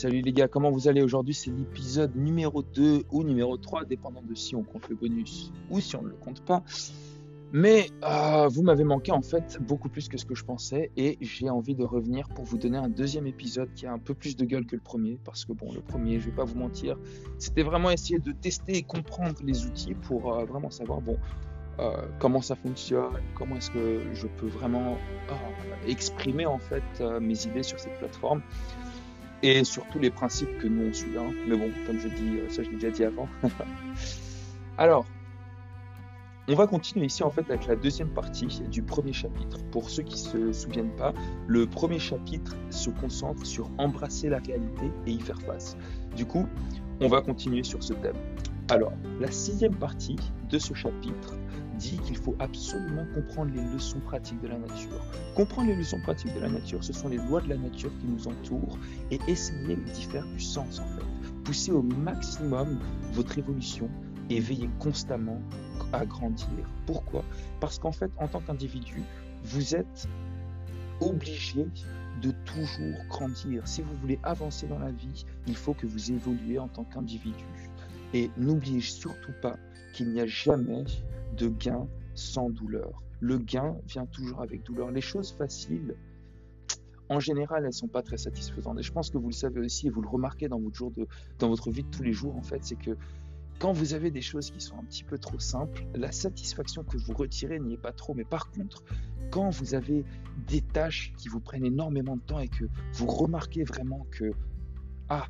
Salut les gars, comment vous allez aujourd'hui? C'est l'épisode numéro 2 ou numéro 3, dépendant de si on compte le bonus ou si on ne le compte pas. Mais euh, vous m'avez manqué en fait beaucoup plus que ce que je pensais et j'ai envie de revenir pour vous donner un deuxième épisode qui a un peu plus de gueule que le premier parce que bon le premier je vais pas vous mentir c'était vraiment essayer de tester et comprendre les outils pour euh, vraiment savoir bon euh, comment ça fonctionne, comment est-ce que je peux vraiment exprimer en fait mes idées sur cette plateforme et surtout les principes que nous on suit. Hein. Mais bon, comme je dis, ça je l'ai déjà dit avant. Alors, on va continuer ici en fait avec la deuxième partie du premier chapitre. Pour ceux qui ne se souviennent pas, le premier chapitre se concentre sur embrasser la réalité et y faire face. Du coup, on va continuer sur ce thème. Alors, la sixième partie de ce chapitre dit qu'il faut absolument comprendre les leçons pratiques de la nature. Comprendre les leçons pratiques de la nature, ce sont les lois de la nature qui nous entourent et essayer d'y faire du sens en fait. Pousser au maximum votre évolution et veiller constamment à grandir. Pourquoi? Parce qu'en fait, en tant qu'individu, vous êtes obligé de toujours grandir. Si vous voulez avancer dans la vie, il faut que vous évoluez en tant qu'individu. Et n'oubliez surtout pas qu'il n'y a jamais de gain sans douleur. Le gain vient toujours avec douleur. Les choses faciles, en général, elles ne sont pas très satisfaisantes. Et je pense que vous le savez aussi et vous le remarquez dans votre, dans votre vie de tous les jours, en fait, c'est que quand vous avez des choses qui sont un petit peu trop simples, la satisfaction que vous retirez n'y est pas trop. Mais par contre, quand vous avez des tâches qui vous prennent énormément de temps et que vous remarquez vraiment que, ah,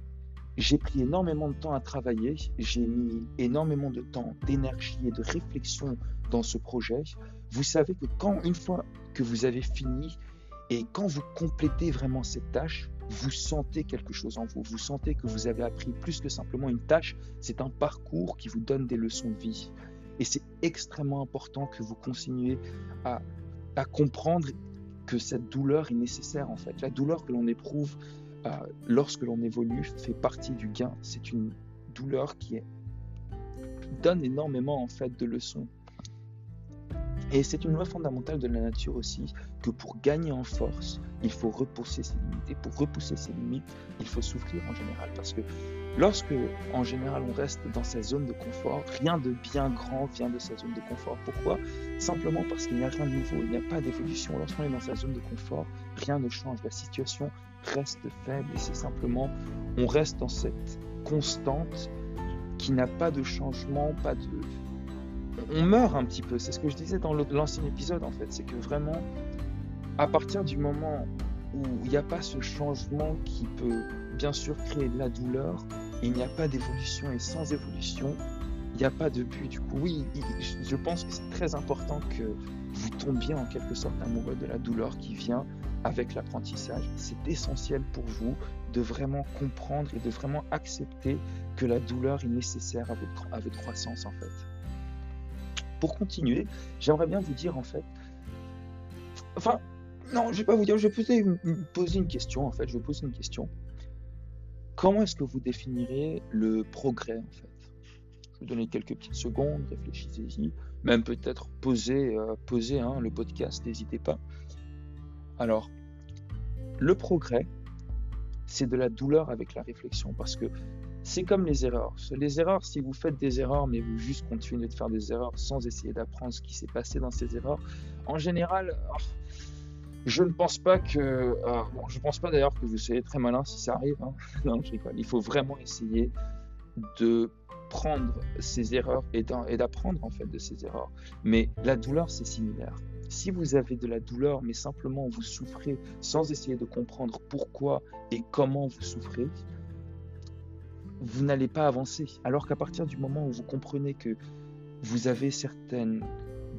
j'ai pris énormément de temps à travailler, j'ai mis énormément de temps, d'énergie et de réflexion dans ce projet. Vous savez que quand une fois que vous avez fini et quand vous complétez vraiment cette tâche, vous sentez quelque chose en vous. Vous sentez que vous avez appris plus que simplement une tâche. C'est un parcours qui vous donne des leçons de vie. Et c'est extrêmement important que vous continuez à, à comprendre que cette douleur est nécessaire en fait. La douleur que l'on éprouve lorsque l'on évolue, fait partie du gain. C'est une douleur qui, donne énormément en fait de leçons. Et c'est une loi fondamentale de la nature aussi que pour gagner en force, il faut repousser ses limites. Et pour repousser ses limites, il faut souffrir en général. Parce que lorsque, en général, on reste dans sa zone de confort, rien de bien grand vient de sa zone de confort. Pourquoi? Simplement parce qu'il n'y a rien de nouveau, il n'y a pas d'évolution. Lorsqu'on est dans sa zone de confort, rien ne change. La situation reste faible et c'est simplement, on reste dans cette constante qui n'a pas de changement, pas de... On meurt un petit peu, c'est ce que je disais dans l'ancien épisode en fait, c'est que vraiment, à partir du moment où il n'y a pas ce changement qui peut bien sûr créer de la douleur, il n'y a pas d'évolution et sans évolution, il n'y a pas de but. Du coup, oui, je pense que c'est très important que vous tombiez en quelque sorte amoureux de la douleur qui vient avec l'apprentissage. C'est essentiel pour vous de vraiment comprendre et de vraiment accepter que la douleur est nécessaire à votre, à votre croissance en fait. Pour continuer, j'aimerais bien vous dire en fait, enfin, non, je vais pas vous dire, je vais poser, une question en fait, je vais poser une question. Comment est-ce que vous définirez le progrès en fait? Je vous donner quelques petites secondes, réfléchissez-y, même peut-être poser, euh, poser hein, le podcast, n'hésitez pas. Alors, le progrès, c'est de la douleur avec la réflexion, parce que c'est comme les erreurs. Les erreurs, si vous faites des erreurs, mais vous juste continuez de faire des erreurs sans essayer d'apprendre ce qui s'est passé dans ces erreurs, en général, oh, je ne pense pas que. Ah, bon, je pense pas d'ailleurs que vous soyez très malin si ça arrive. Hein. Non, je Il faut vraiment essayer de prendre ces erreurs et d'apprendre en fait de ces erreurs. Mais la douleur, c'est similaire. Si vous avez de la douleur, mais simplement vous souffrez sans essayer de comprendre pourquoi et comment vous souffrez, vous n'allez pas avancer. Alors qu'à partir du moment où vous comprenez que vous avez certaines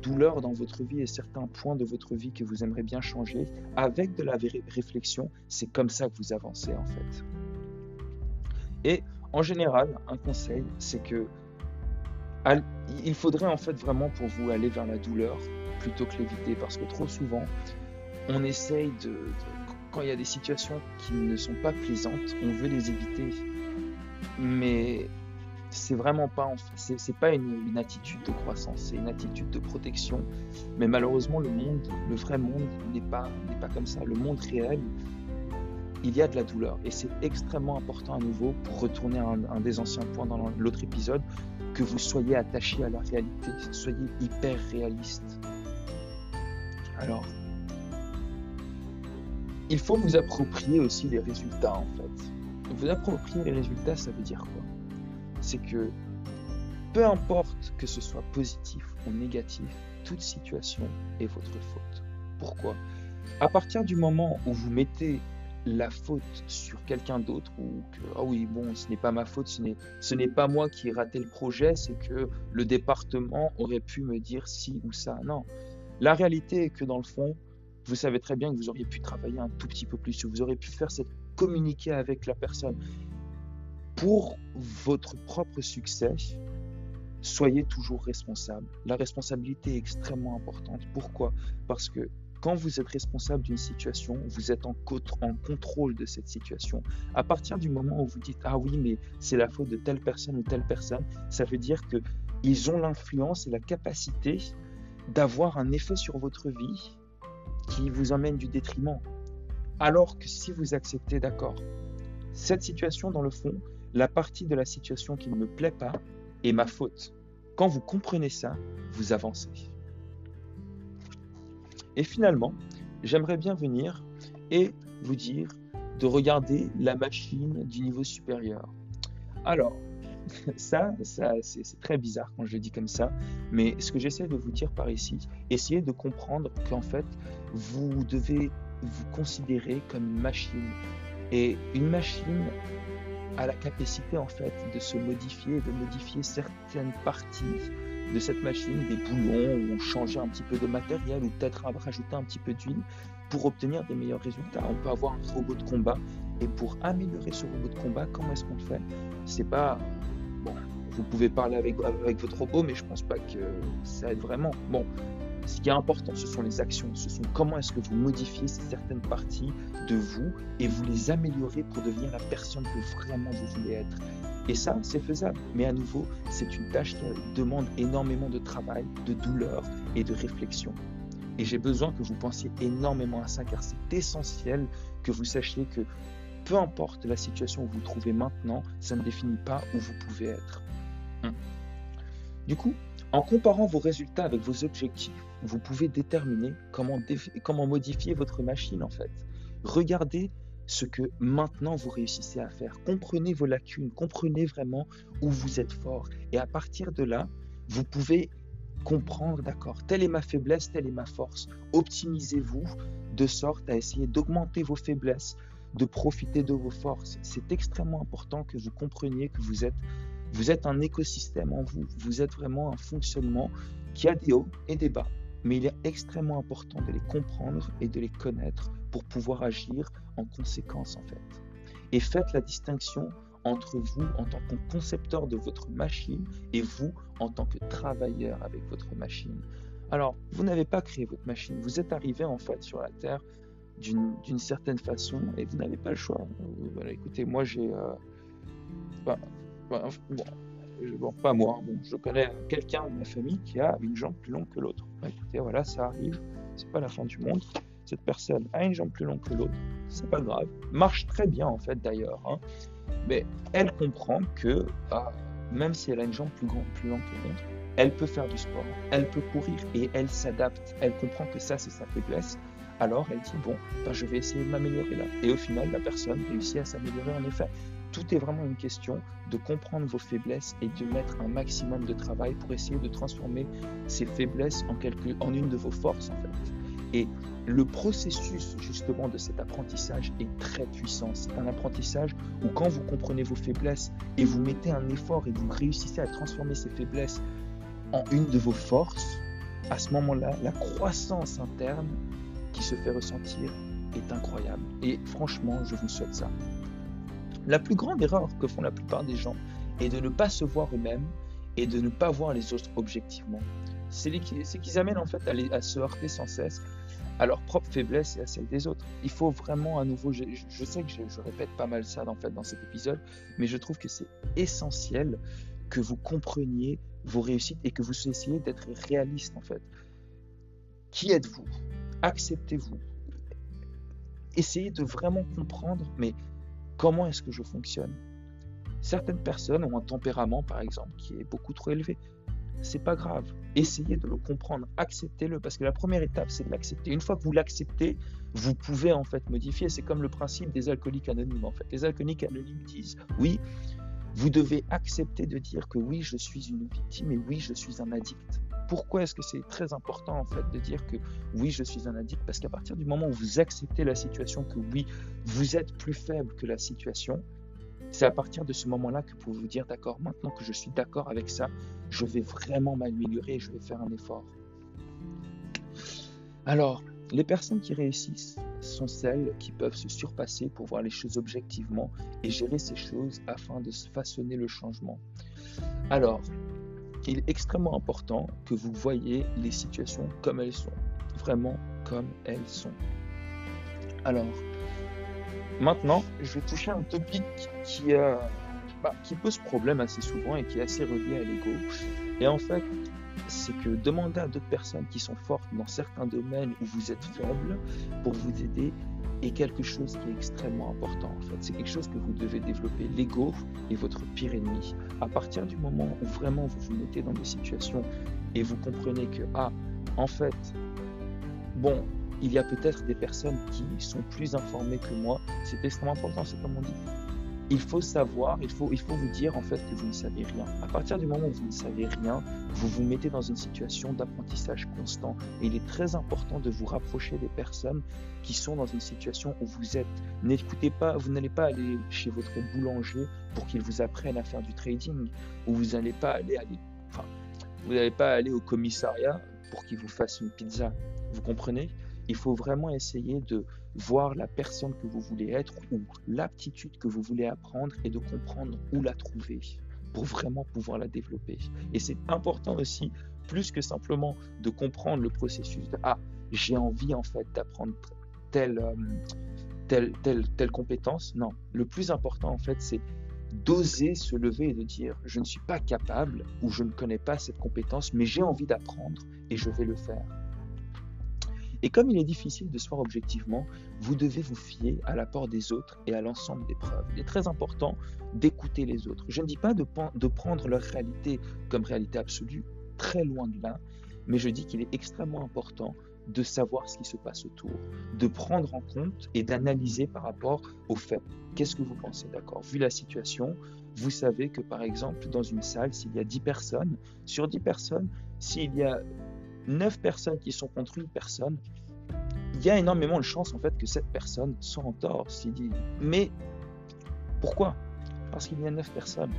douleurs dans votre vie et certains points de votre vie que vous aimeriez bien changer, avec de la réflexion, c'est comme ça que vous avancez en fait. Et en général, un conseil, c'est que il faudrait en fait vraiment pour vous aller vers la douleur, plutôt que l'éviter parce que trop souvent, on essaye de, quand il y a des situations qui ne sont pas plaisantes, on veut les éviter. Mais c'est vraiment pas, c'est pas une, attitude de croissance, c'est une attitude de protection. Mais malheureusement, le monde, le vrai monde, n'est pas, n'est pas comme ça. Le monde réel, il y a de la douleur. Et c'est extrêmement important à nouveau, pour retourner à un, des anciens points dans l'autre épisode, que vous soyez attaché à la réalité, soyez hyper réaliste. Alors, il faut vous approprier aussi les résultats en fait. Vous approprier les résultats, ça veut dire quoi? C'est que peu importe que ce soit positif ou négatif, toute situation est votre faute. Pourquoi? À partir du moment où vous mettez la faute sur quelqu'un d'autre ou que ah oui bon ce n'est pas ma faute ce n'est ce n'est pas moi qui ai raté le projet c'est que le département aurait pu me dire ci ou ça. Non. La réalité est que dans le fond vous savez très bien que vous auriez pu travailler un tout petit peu plus vous auriez pu faire cette communiquer avec la personne pour votre propre succès soyez toujours responsable la responsabilité est extrêmement importante pourquoi? Parce que quand vous êtes responsable d'une situation, vous êtes en, contrôle de cette situation. À partir du moment où vous dites ah oui mais c'est la faute de telle personne ou telle personne, ça veut dire que ils ont l'influence et la capacité d'avoir un effet sur votre vie qui vous emmène du détriment. Alors que si vous acceptez d'accord, cette situation dans le fond, la partie de la situation qui ne me plaît pas est ma faute. Quand vous comprenez ça, vous avancez. Et finalement, j'aimerais bien venir et vous dire de regarder la machine du niveau supérieur. Alors, ça, ça c'est très bizarre quand je le dis comme ça, mais ce que j'essaie de vous dire par ici, essayez de comprendre qu'en fait, vous devez vous considérer comme une machine. Et une machine a la capacité en fait de se modifier, de modifier certaines parties de cette machine des boulons ou changer un petit peu de matériel ou peut-être rajouter un petit peu d'huile pour obtenir des meilleurs résultats. On peut avoir un robot de combat et pour améliorer ce robot de combat, comment est-ce qu'on le fait? C'est pas bon. Vous pouvez parler avec, avec votre robot, mais je pense pas que ça aide vraiment. Bon, ce qui est important, ce sont les actions. Ce sont comment est-ce que vous modifiez certaines parties de vous et vous les améliorez pour devenir la personne que vraiment vous voulez être. Et ça, c'est faisable. Mais à nouveau, c'est une tâche qui demande énormément de travail, de douleur et de réflexion. Et j'ai besoin que vous pensiez énormément à ça, car c'est essentiel que vous sachiez que peu importe la situation où vous vous trouvez maintenant, ça ne définit pas où vous pouvez être. Hum. Du coup, en comparant vos résultats avec vos objectifs, vous pouvez déterminer comment, modifier votre machine en fait. Regardez ce que maintenant vous réussissez à faire. Comprenez vos lacunes, comprenez vraiment où vous êtes fort. Et à partir de là, vous pouvez comprendre, d'accord, telle est ma faiblesse, telle est ma force. Optimisez-vous de sorte à essayer d'augmenter vos faiblesses, de profiter de vos forces. C'est extrêmement important que vous compreniez que vous êtes, vous êtes un écosystème en vous. Vous êtes vraiment un fonctionnement qui a des hauts et des bas. Mais il est extrêmement important de les comprendre et de les connaître pour pouvoir agir en conséquence en fait. Et faites la distinction entre vous en tant que concepteur de votre machine et vous en tant que travailleur avec votre machine. Alors, vous n'avez pas créé votre machine, vous êtes arrivé en fait sur la Terre d'une certaine façon et vous n'avez pas le choix. Voilà, écoutez, moi j'ai... Euh, bah, bah, bon, pas moi, bon, je connais quelqu'un de ma famille qui a une jambe plus longue que l'autre. Bah, écoutez, voilà, ça arrive, c'est pas la fin du monde cette personne a une jambe plus longue que l'autre, c'est pas grave, marche très bien en fait d'ailleurs, hein. mais elle comprend que bah, même si elle a une jambe plus, grande, plus longue que l'autre, elle peut faire du sport, elle peut courir et elle s'adapte, elle comprend que ça c'est sa faiblesse, alors elle dit bon, bah, je vais essayer de m'améliorer là. Et au final, la personne réussit à s'améliorer en effet. Tout est vraiment une question de comprendre vos faiblesses et de mettre un maximum de travail pour essayer de transformer ces faiblesses en, en une de vos forces en fait. Et le processus justement de cet apprentissage est très puissant. C'est un apprentissage où quand vous comprenez vos faiblesses et vous mettez un effort et vous réussissez à transformer ces faiblesses en une de vos forces, à ce moment-là, la croissance interne qui se fait ressentir est incroyable. Et franchement, je vous souhaite ça. La plus grande erreur que font la plupart des gens est de ne pas se voir eux-mêmes et de ne pas voir les autres objectivement. C'est qu'ils amènent en fait à, à se heurter sans cesse à leur propre faiblesse et à celle des autres. Il faut vraiment à nouveau, je, sais que je, répète pas mal ça en fait dans cet épisode, mais je trouve que c'est essentiel que vous compreniez vos réussites et que vous essayiez d'être réaliste en fait. Qui êtes-vous? Acceptez-vous? essayez de vraiment comprendre, mais comment est-ce que je fonctionne? Certaines personnes ont un tempérament, par exemple, qui est beaucoup trop élevé. C'est pas grave. Essayez de le comprendre, acceptez-le, parce que la première étape, c'est de l'accepter. Une fois que vous l'acceptez, vous pouvez en fait modifier. C'est comme le principe des alcooliques anonymes. En fait, les alcooliques anonymes disent oui, vous devez accepter de dire que oui, je suis une victime et oui, je suis un addict. Pourquoi est-ce que c'est très important en fait de dire que oui, je suis un addict Parce qu'à partir du moment où vous acceptez la situation, que oui, vous êtes plus faible que la situation, c'est à partir de ce moment-là que vous pouvez vous dire d'accord, maintenant que je suis d'accord avec ça, je vais vraiment m'améliorer je vais faire un effort. Alors, les personnes qui réussissent sont celles qui peuvent se surpasser pour voir les choses objectivement et gérer ces choses afin de façonner le changement. Alors, il est extrêmement important que vous voyez les situations comme elles sont, vraiment comme elles sont. Alors, maintenant, je vais toucher un topic qui, euh, bah, qui pose problème assez souvent et qui est assez relié à l'ego. Et en fait, c'est que demander à d'autres personnes qui sont fortes dans certains domaines où vous êtes faible pour vous aider est quelque chose qui est extrêmement important en fait. C'est quelque chose que vous devez développer. L'ego est votre pire ennemi. À partir du moment où vraiment vous vous mettez dans des situations et vous comprenez que, ah, en fait, bon, il y a peut-être des personnes qui sont plus informées que moi. C'est extrêmement important, c'est comme on dit il faut savoir, il faut, il faut vous dire en fait que vous ne savez rien. À partir du moment où vous ne savez rien, vous vous mettez dans une situation d'apprentissage constant. Et il est très important de vous rapprocher des personnes qui sont dans une situation où vous êtes. N'écoutez pas, vous n'allez pas aller chez votre boulanger pour qu'il vous apprenne à faire du trading, ou vous n'allez pas aller, aller enfin, vous n'allez pas aller au commissariat pour qu'il vous fasse une pizza. Vous comprenez? Il faut vraiment essayer de voir la personne que vous voulez être ou l'aptitude que vous voulez apprendre et de comprendre où la trouver pour vraiment pouvoir la développer. Et c'est important aussi, plus que simplement de comprendre le processus de ah, j'ai envie en fait d'apprendre telle, euh, telle, telle, telle compétence. Non, le plus important en fait, c'est d'oser se lever et de dire je ne suis pas capable ou je ne connais pas cette compétence, mais j'ai envie d'apprendre et je vais le faire. Et comme il est difficile de se voir objectivement, vous devez vous fier à l'apport des autres et à l'ensemble des preuves. Il est très important d'écouter les autres. Je ne dis pas de, prendre leur réalité comme réalité absolue, très loin de là, mais je dis qu'il est extrêmement important de savoir ce qui se passe autour, de prendre en compte et d'analyser par rapport aux faits. Qu'est-ce que vous pensez D'accord? Vu la situation, vous savez que par exemple, dans une salle, s'il y a 10 personnes, sur 10 personnes, s'il y a 9 personnes qui sont contre une personne, il y a énormément de chances en fait que cette personne soit en tort. Dit. Mais pourquoi? Parce qu'il y a 9 personnes.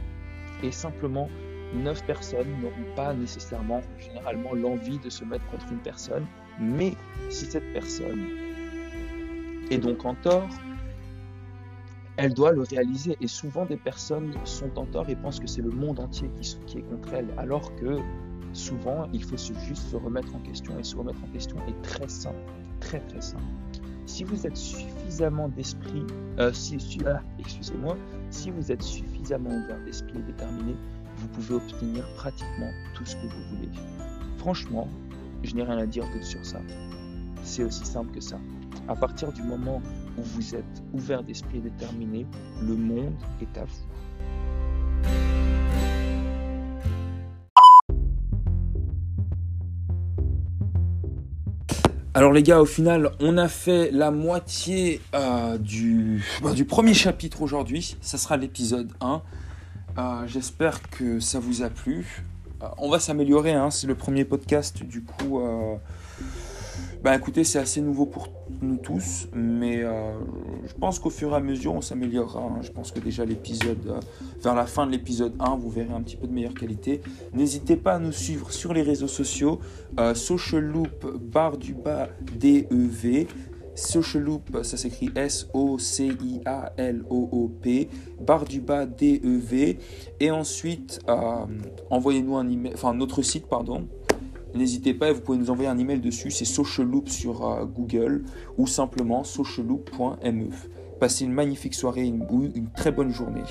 Et simplement, 9 personnes n'auront pas nécessairement, généralement, l'envie de se mettre contre une personne. Mais si cette personne est donc en tort, elle doit le réaliser. Et souvent, des personnes sont en tort et pensent que c'est le monde entier qui, qui est contre elle, alors que souvent, il faut juste se remettre en question. Et se remettre en question est très simple, très très simple. Si vous êtes suffisamment d'esprit, euh, si, ah, excusez-moi, si vous êtes suffisamment ouvert d'esprit et déterminé, vous pouvez obtenir pratiquement tout ce que vous voulez. Franchement, je n'ai rien à dire d'autre sur ça. C'est aussi simple que ça. À partir du moment où vous êtes ouvert d'esprit et déterminé, le monde est à vous. Alors les gars, au final, on a fait la moitié euh, du, bah, du premier chapitre aujourd'hui. Ça sera l'épisode 1. Euh, j'espère que ça vous a plu. Euh, on va s'améliorer, hein, c'est le premier podcast. Du coup, bah écoutez, c'est assez nouveau pour nous tous, mais euh, je pense qu'au fur et à mesure, on s'améliorera. Hein. Je pense que déjà l'épisode, euh, vers la fin de l'épisode 1, vous verrez un petit peu de meilleure qualité. N'hésitez pas à nous suivre sur les réseaux sociaux, euh, Social barre du bas DEV. Social Loop, ça s'écrit S-O-C-I-A-L-O-O-P, barre du bas DEV. Et ensuite, envoyez-nous un email, enfin notre site, pardon, N'hésitez pas, vous pouvez nous envoyer un email dessus, c'est socialloop sur euh, Google ou simplement socialloop.me. Passez une magnifique soirée ou une très bonne journée.